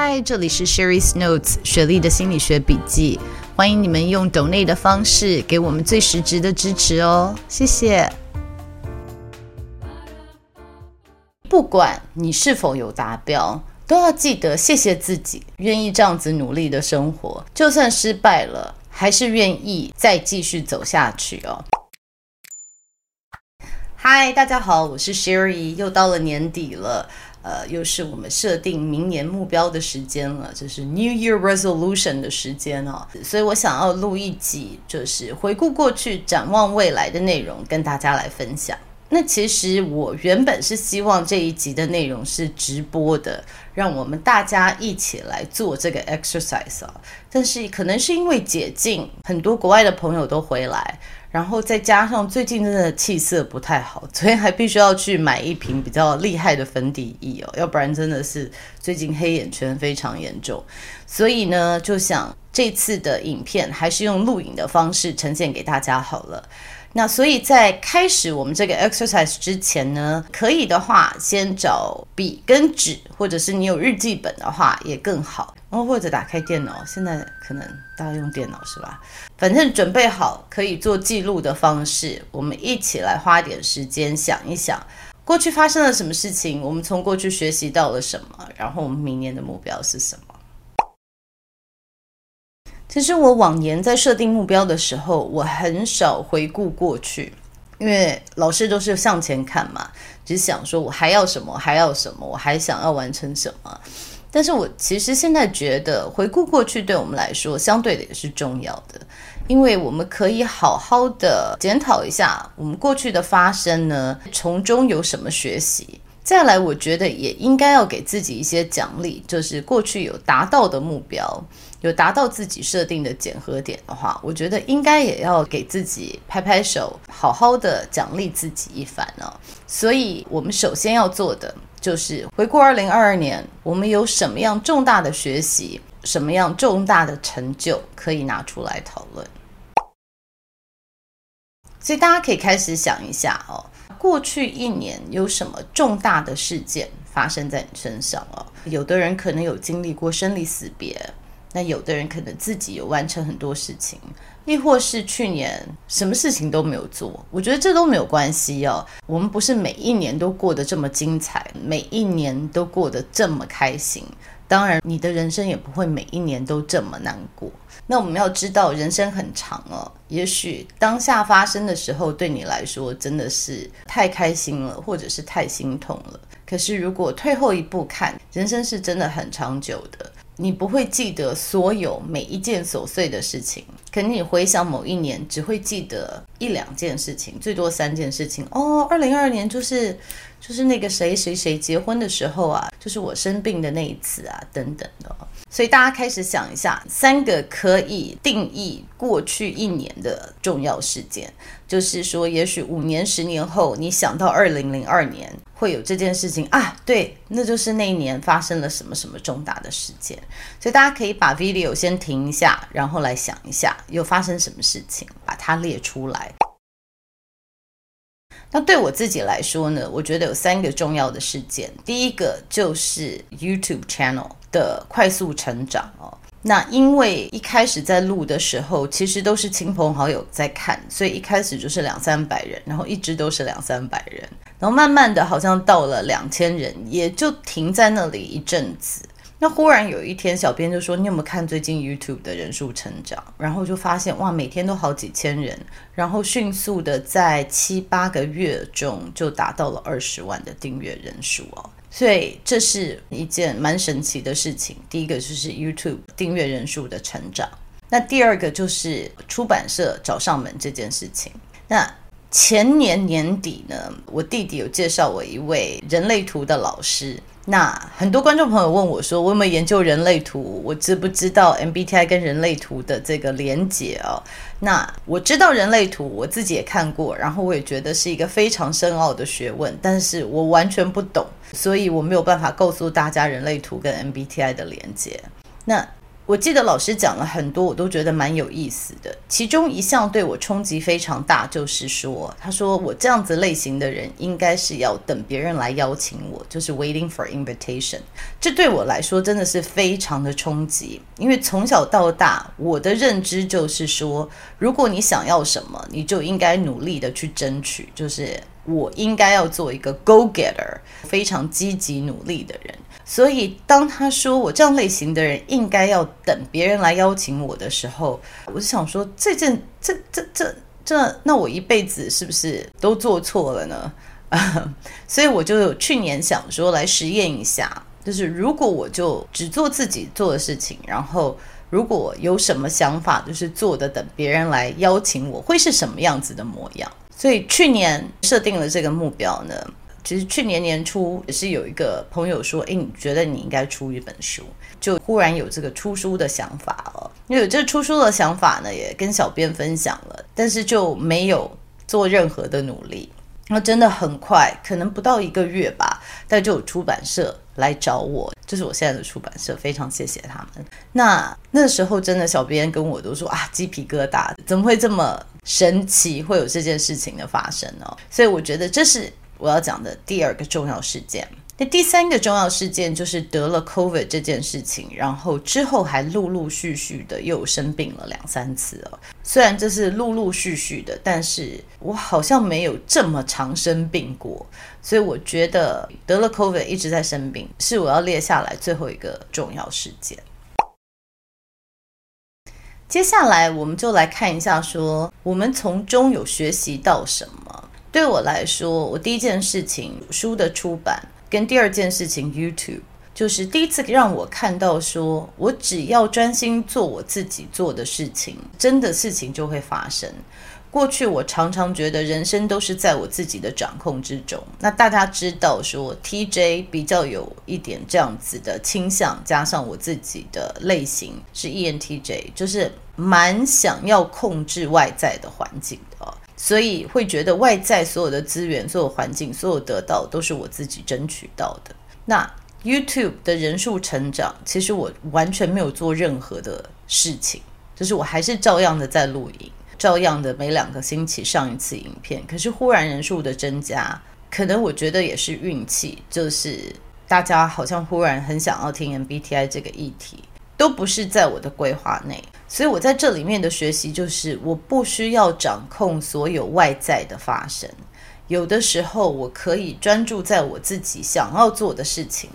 嗨，这里是 Sherry's Notes 雪莉的心理学笔记，欢迎你们用 donate 的方式给我们最实质的支持哦，谢谢。不管你是否有达标，都要记得谢谢自己，愿意这样子努力的生活，就算失败了，还是愿意再继续走下去哦。嗨，大家好，我是 Sherry，又到了年底了。呃，又是我们设定明年目标的时间了，就是 New Year Resolution 的时间哦。所以我想要录一集，就是回顾过去、展望未来的内容，跟大家来分享。那其实我原本是希望这一集的内容是直播的，让我们大家一起来做这个 exercise 啊。但是可能是因为解禁，很多国外的朋友都回来。然后再加上最近真的气色不太好，昨天还必须要去买一瓶比较厉害的粉底液哦，要不然真的是最近黑眼圈非常严重。所以呢，就想这次的影片还是用录影的方式呈现给大家好了。那所以在开始我们这个 exercise 之前呢，可以的话先找笔跟纸，或者是你有日记本的话也更好。然后或者打开电脑，现在可能大家用电脑是吧？反正准备好可以做记录的方式，我们一起来花点时间想一想，过去发生了什么事情，我们从过去学习到了什么，然后我们明年的目标是什么？其实我往年在设定目标的时候，我很少回顾过去，因为老师都是向前看嘛，只想说我还要什么，还要什么，我还想要完成什么。但是我其实现在觉得，回顾过去对我们来说，相对的也是重要的，因为我们可以好好的检讨一下我们过去的发生呢，从中有什么学习。再来，我觉得也应该要给自己一些奖励，就是过去有达到的目标，有达到自己设定的检核点的话，我觉得应该也要给自己拍拍手，好好的奖励自己一番呢。所以，我们首先要做的。就是回顾二零二二年，我们有什么样重大的学习，什么样重大的成就可以拿出来讨论。所以大家可以开始想一下哦，过去一年有什么重大的事件发生在你身上哦？有的人可能有经历过生离死别，那有的人可能自己有完成很多事情。亦或是去年什么事情都没有做，我觉得这都没有关系哦。我们不是每一年都过得这么精彩，每一年都过得这么开心。当然，你的人生也不会每一年都这么难过。那我们要知道，人生很长哦。也许当下发生的时候，对你来说真的是太开心了，或者是太心痛了。可是如果退后一步看，人生是真的很长久的。你不会记得所有每一件琐碎的事情，可能你回想某一年，只会记得一两件事情，最多三件事情。哦，二零二二年就是就是那个谁谁谁结婚的时候啊，就是我生病的那一次啊，等等的。所以大家开始想一下，三个可以定义过去一年的重要事件，就是说，也许五年、十年后，你想到二零零二年。会有这件事情啊，对，那就是那一年发生了什么什么重大的事件，所以大家可以把 video 先停一下，然后来想一下又发生什么事情，把它列出来。那对我自己来说呢，我觉得有三个重要的事件，第一个就是 YouTube channel 的快速成长哦。那因为一开始在录的时候，其实都是亲朋好友在看，所以一开始就是两三百人，然后一直都是两三百人，然后慢慢的好像到了两千人，也就停在那里一阵子。那忽然有一天，小编就说：“你有没有看最近 YouTube 的人数成长？”然后就发现哇，每天都好几千人，然后迅速的在七八个月中就达到了二十万的订阅人数哦。所以这是一件蛮神奇的事情。第一个就是 YouTube 订阅人数的成长，那第二个就是出版社找上门这件事情。那前年年底呢，我弟弟有介绍我一位人类图的老师。那很多观众朋友问我说我有没有研究人类图？我知不知道 mbti 跟人类图的这个连接哦？那我知道人类图我自己也看过然后我也觉得是一个非常深奥的学问但是我完全不懂所以我没有办法告诉大家人类图跟 mbti 的连接那我记得老师讲了很多，我都觉得蛮有意思的。其中一项对我冲击非常大，就是说，他说我这样子类型的人应该是要等别人来邀请我，就是 waiting for invitation。这对我来说真的是非常的冲击，因为从小到大我的认知就是说，如果你想要什么，你就应该努力的去争取，就是我应该要做一个 go getter，非常积极努力的人。所以，当他说我这样类型的人应该要等别人来邀请我的时候，我就想说，这件这这这这，那我一辈子是不是都做错了呢？所以我就去年想说来实验一下，就是如果我就只做自己做的事情，然后如果有什么想法，就是做的等别人来邀请我，会是什么样子的模样？所以去年设定了这个目标呢。其实去年年初也是有一个朋友说：“诶，你觉得你应该出一本书？”就忽然有这个出书的想法了。因为这出书的想法呢，也跟小编分享了，但是就没有做任何的努力。那真的很快，可能不到一个月吧，但就有出版社来找我，这是我现在的出版社，非常谢谢他们。那那时候真的，小编跟我都说啊，鸡皮疙瘩，怎么会这么神奇，会有这件事情的发生呢？所以我觉得这是。我要讲的第二个重要事件，那第三个重要事件就是得了 COVID 这件事情，然后之后还陆陆续续的又生病了两三次哦。虽然这是陆陆续续的，但是我好像没有这么常生病过，所以我觉得得了 COVID 一直在生病，是我要列下来最后一个重要事件。接下来我们就来看一下，说我们从中有学习到什么。对我来说，我第一件事情书的出版，跟第二件事情 YouTube，就是第一次让我看到说，我只要专心做我自己做的事情，真的事情就会发生。过去我常常觉得人生都是在我自己的掌控之中。那大家知道说，TJ 比较有一点这样子的倾向，加上我自己的类型是 ENTJ，就是蛮想要控制外在的环境。所以会觉得外在所有的资源、所有环境、所有得到都是我自己争取到的。那 YouTube 的人数成长，其实我完全没有做任何的事情，就是我还是照样的在录影，照样的每两个星期上一次影片。可是忽然人数的增加，可能我觉得也是运气，就是大家好像忽然很想要听 MBTI 这个议题。都不是在我的规划内，所以我在这里面的学习就是，我不需要掌控所有外在的发生，有的时候我可以专注在我自己想要做的事情，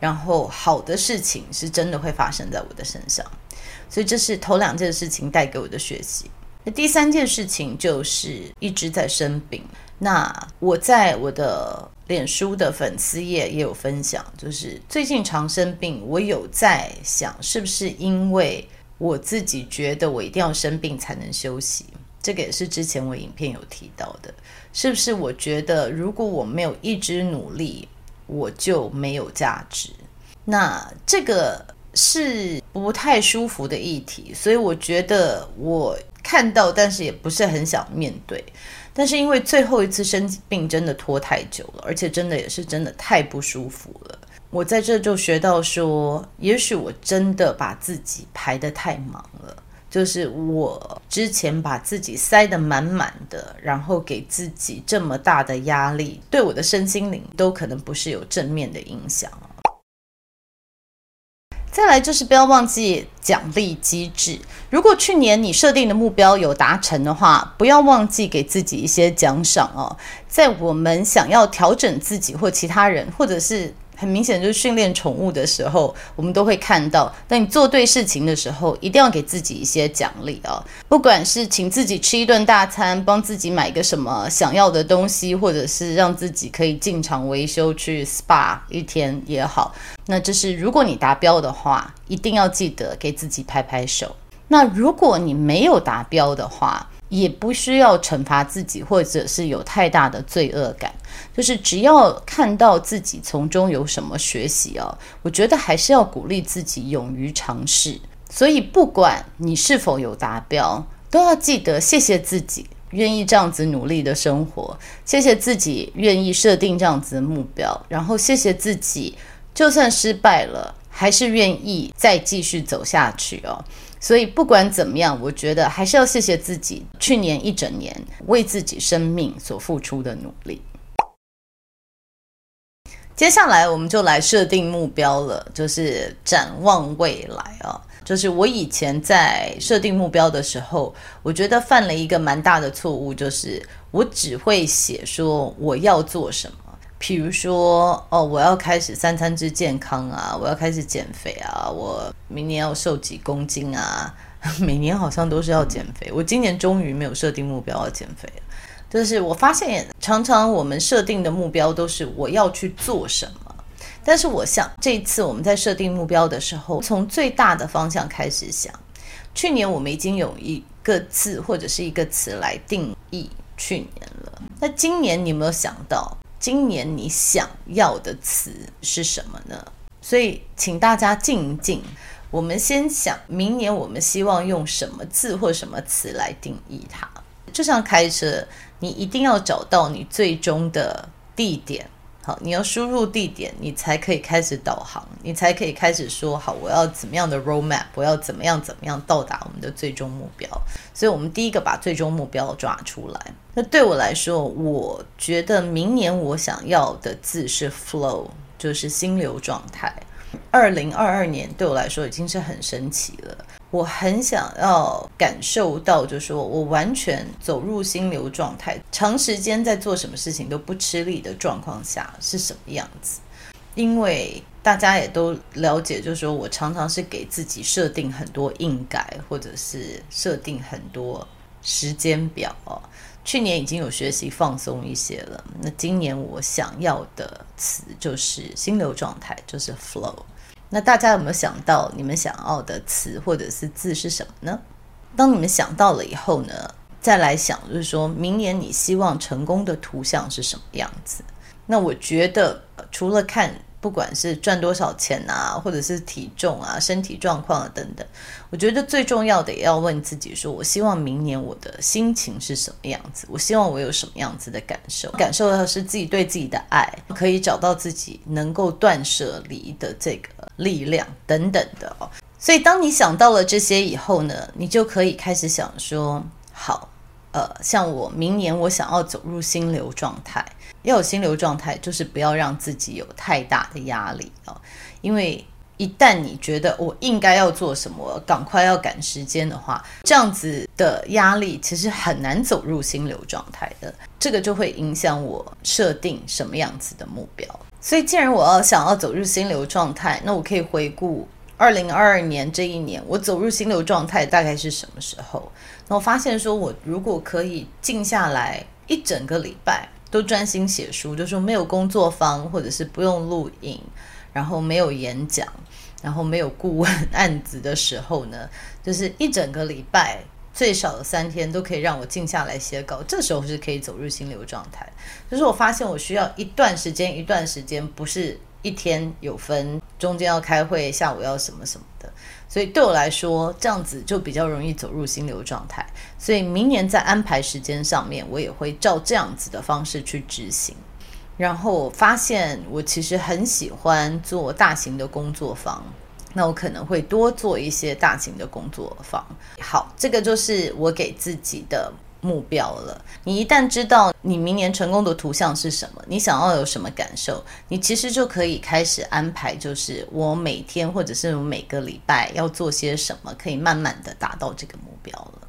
然后好的事情是真的会发生在我的身上，所以这是头两件事情带给我的学习。那第三件事情就是一直在生病，那我在我的。脸书的粉丝页也有分享，就是最近常生病，我有在想，是不是因为我自己觉得我一定要生病才能休息？这个也是之前我影片有提到的，是不是？我觉得如果我没有一直努力，我就没有价值。那这个是不太舒服的议题，所以我觉得我看到，但是也不是很想面对。但是因为最后一次生病真的拖太久了，而且真的也是真的太不舒服了。我在这就学到说，也许我真的把自己排得太忙了，就是我之前把自己塞得满满的，然后给自己这么大的压力，对我的身心灵都可能不是有正面的影响。再来就是不要忘记奖励机制。如果去年你设定的目标有达成的话，不要忘记给自己一些奖赏哦。在我们想要调整自己或其他人，或者是。很明显，就是训练宠物的时候，我们都会看到。当你做对事情的时候，一定要给自己一些奖励啊！不管是请自己吃一顿大餐，帮自己买个什么想要的东西，或者是让自己可以进场维修去 SPA 一天也好。那这是如果你达标的话，一定要记得给自己拍拍手。那如果你没有达标的话，也不需要惩罚自己，或者是有太大的罪恶感，就是只要看到自己从中有什么学习哦，我觉得还是要鼓励自己勇于尝试。所以不管你是否有达标，都要记得谢谢自己愿意这样子努力的生活，谢谢自己愿意设定这样子的目标，然后谢谢自己就算失败了。还是愿意再继续走下去哦。所以不管怎么样，我觉得还是要谢谢自己去年一整年为自己生命所付出的努力。接下来我们就来设定目标了，就是展望未来啊。就是我以前在设定目标的时候，我觉得犯了一个蛮大的错误，就是我只会写说我要做什么。比如说，哦，我要开始三餐之健康啊，我要开始减肥啊，我明年要瘦几公斤啊，每年好像都是要减肥。我今年终于没有设定目标要减肥了。就是我发现，常常我们设定的目标都是我要去做什么，但是我想这一次我们在设定目标的时候，从最大的方向开始想。去年我们已经有一个字或者是一个词来定义去年了，那今年你有没有想到？今年你想要的词是什么呢？所以请大家静一静，我们先想明年我们希望用什么字或什么词来定义它。就像开车，你一定要找到你最终的地点。好，你要输入地点，你才可以开始导航，你才可以开始说好，我要怎么样的 roadmap，我要怎么样怎么样到达我们的最终目标。所以，我们第一个把最终目标抓出来。那对我来说，我觉得明年我想要的字是 flow，就是心流状态。二零二二年对我来说已经是很神奇了。我很想要感受到，就是说我完全走入心流状态，长时间在做什么事情都不吃力的状况下是什么样子。因为大家也都了解，就是说我常常是给自己设定很多硬改，或者是设定很多时间表。去年已经有学习放松一些了，那今年我想要的词就是心流状态，就是 flow。那大家有没有想到你们想要的词或者是字是什么呢？当你们想到了以后呢，再来想，就是说明年你希望成功的图像是什么样子？那我觉得除了看。不管是赚多少钱啊，或者是体重啊、身体状况啊等等，我觉得最重要的也要问自己说：我希望明年我的心情是什么样子？我希望我有什么样子的感受？感受到是自己对自己的爱，可以找到自己能够断舍离的这个力量等等的哦。所以当你想到了这些以后呢，你就可以开始想说：好，呃，像我明年我想要走入心流状态。要有心流状态，就是不要让自己有太大的压力啊！因为一旦你觉得我应该要做什么，赶快要赶时间的话，这样子的压力其实很难走入心流状态的。这个就会影响我设定什么样子的目标。所以，既然我要想要走入心流状态，那我可以回顾二零二二年这一年，我走入心流状态大概是什么时候？那我发现说，我如果可以静下来一整个礼拜。都专心写书，就说没有工作坊，或者是不用录影，然后没有演讲，然后没有顾问案子的时候呢，就是一整个礼拜最少的三天都可以让我静下来写稿，这时候是可以走入心流状态。就是我发现我需要一段时间，一段时间不是一天有分，中间要开会，下午要什么什么的。所以对我来说，这样子就比较容易走入心流状态。所以明年在安排时间上面，我也会照这样子的方式去执行。然后我发现我其实很喜欢做大型的工作坊，那我可能会多做一些大型的工作坊。好，这个就是我给自己的。目标了。你一旦知道你明年成功的图像是什么，你想要有什么感受，你其实就可以开始安排，就是我每天或者是我每个礼拜要做些什么，可以慢慢的达到这个目标了。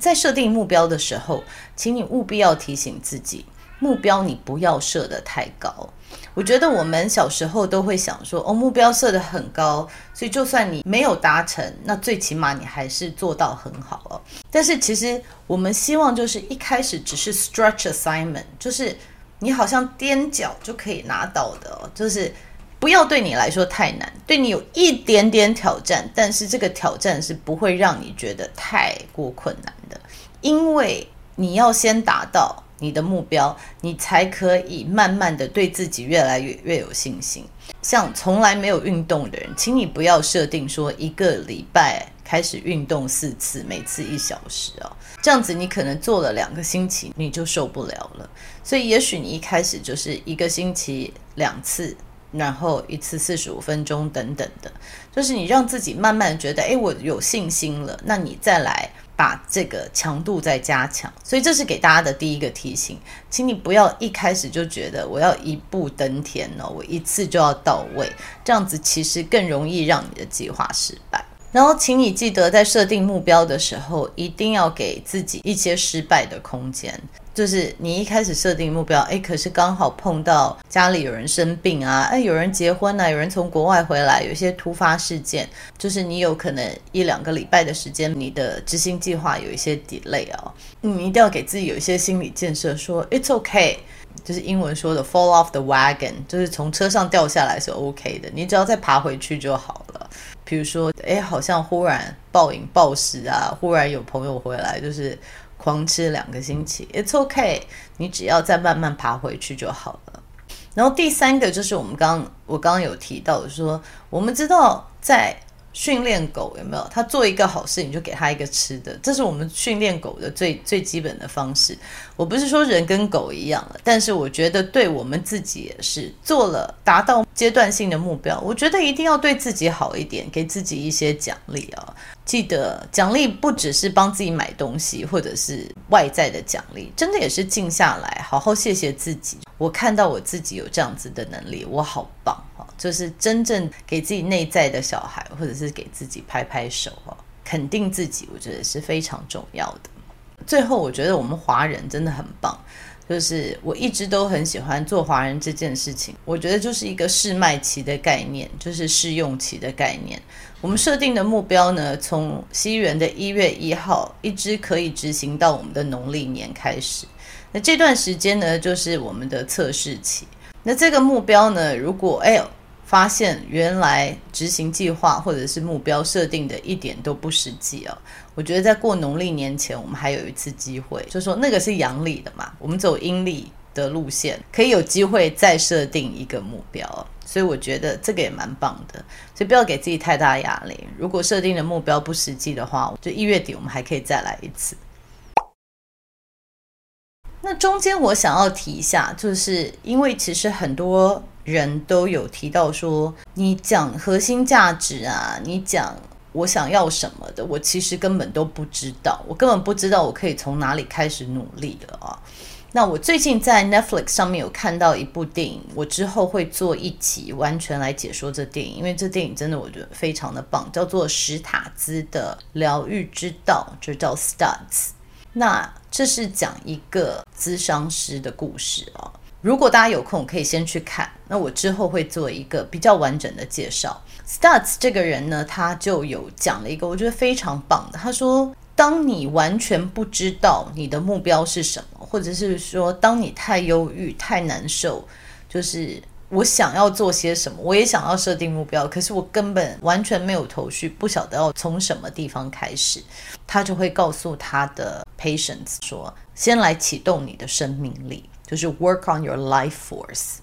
在设定目标的时候，请你务必要提醒自己，目标你不要设得太高。我觉得我们小时候都会想说，哦，目标设得很高，所以就算你没有达成，那最起码你还是做到很好哦。但是其实我们希望就是一开始只是 stretch assignment，就是你好像踮脚就可以拿到的哦，就是不要对你来说太难，对你有一点点挑战，但是这个挑战是不会让你觉得太过困难的，因为你要先达到。你的目标，你才可以慢慢的对自己越来越越有信心。像从来没有运动的人，请你不要设定说一个礼拜开始运动四次，每次一小时哦，这样子你可能做了两个星期你就受不了了。所以也许你一开始就是一个星期两次，然后一次四十五分钟等等的，就是你让自己慢慢觉得，哎，我有信心了，那你再来把这个强度再加强。所以这是给大家的第一个提醒，请你不要一开始就觉得我要一步登天哦，我一次就要到位，这样子其实更容易让你的计划失败。然后，请你记得在设定目标的时候，一定要给自己一些失败的空间。就是你一开始设定目标，哎，可是刚好碰到家里有人生病啊，哎，有人结婚啊，有人从国外回来，有一些突发事件，就是你有可能一两个礼拜的时间，你的执行计划有一些 delay 啊，你一定要给自己有一些心理建设，说 it's okay，就是英文说的 fall off the wagon，就是从车上掉下来是 OK 的，你只要再爬回去就好。比如说，哎，好像忽然暴饮暴食啊，忽然有朋友回来，就是。狂吃两个星期，It's okay，你只要再慢慢爬回去就好了。然后第三个就是我们刚我刚刚有提到说，我们知道在。训练狗有没有？他做一个好事，你就给他一个吃的，这是我们训练狗的最最基本的方式。我不是说人跟狗一样，但是我觉得对我们自己也是，做了达到阶段性的目标，我觉得一定要对自己好一点，给自己一些奖励啊。记得奖励不只是帮自己买东西，或者是外在的奖励，真的也是静下来，好好谢谢自己。我看到我自己有这样子的能力，我好棒。就是真正给自己内在的小孩，或者是给自己拍拍手哦，肯定自己，我觉得是非常重要的。最后，我觉得我们华人真的很棒，就是我一直都很喜欢做华人这件事情。我觉得就是一个试卖期的概念，就是试用期的概念。我们设定的目标呢，从西元的一月一号一直可以执行到我们的农历年开始。那这段时间呢，就是我们的测试期。那这个目标呢，如果哎呦。发现原来执行计划或者是目标设定的一点都不实际哦。我觉得在过农历年前，我们还有一次机会，就说那个是阳历的嘛，我们走阴历的路线，可以有机会再设定一个目标。所以我觉得这个也蛮棒的，所以不要给自己太大压力。如果设定的目标不实际的话，就一月底我们还可以再来一次。那中间我想要提一下，就是因为其实很多。人都有提到说，你讲核心价值啊，你讲我想要什么的，我其实根本都不知道，我根本不知道我可以从哪里开始努力的啊。那我最近在 Netflix 上面有看到一部电影，我之后会做一集完全来解说这电影，因为这电影真的我觉得非常的棒，叫做史塔兹的疗愈之道，就叫 Stutz。那这是讲一个咨商师的故事啊。如果大家有空，可以先去看。那我之后会做一个比较完整的介绍。Stutz 这个人呢，他就有讲了一个我觉得非常棒的。他说，当你完全不知道你的目标是什么，或者是说，当你太忧郁、太难受，就是我想要做些什么，我也想要设定目标，可是我根本完全没有头绪，不晓得要从什么地方开始。他就会告诉他的 patients 说，先来启动你的生命力。就是 work on your life force。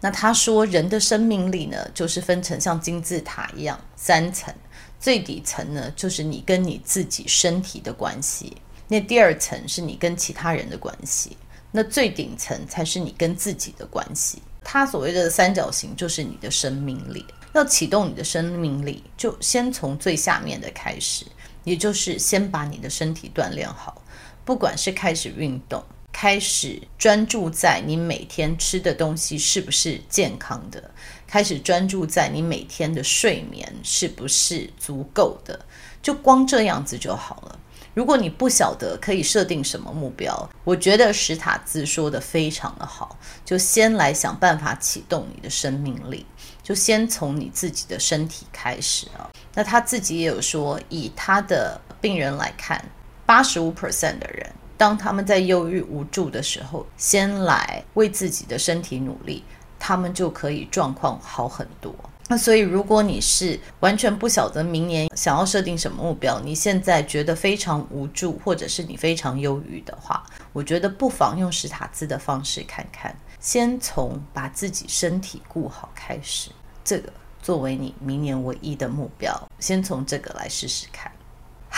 那他说，人的生命力呢，就是分成像金字塔一样三层。最底层呢，就是你跟你自己身体的关系；那第二层是你跟其他人的关系；那最顶层才是你跟自己的关系。他所谓的三角形，就是你的生命力。要启动你的生命力，就先从最下面的开始，也就是先把你的身体锻炼好，不管是开始运动。开始专注在你每天吃的东西是不是健康的，开始专注在你每天的睡眠是不是足够的，就光这样子就好了。如果你不晓得可以设定什么目标，我觉得史塔兹说的非常的好，就先来想办法启动你的生命力，就先从你自己的身体开始啊。那他自己也有说，以他的病人来看，八十五 percent 的人。当他们在忧郁无助的时候，先来为自己的身体努力，他们就可以状况好很多。那所以，如果你是完全不晓得明年想要设定什么目标，你现在觉得非常无助，或者是你非常忧郁的话，我觉得不妨用史塔兹的方式看看，先从把自己身体顾好开始，这个作为你明年唯一的目标，先从这个来试试看。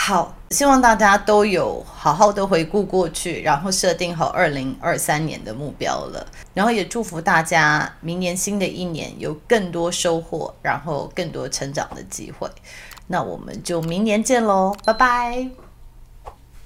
好，希望大家都有好好的回顾过去，然后设定好二零二三年的目标了。然后也祝福大家明年新的一年有更多收获，然后更多成长的机会。那我们就明年见喽，拜拜。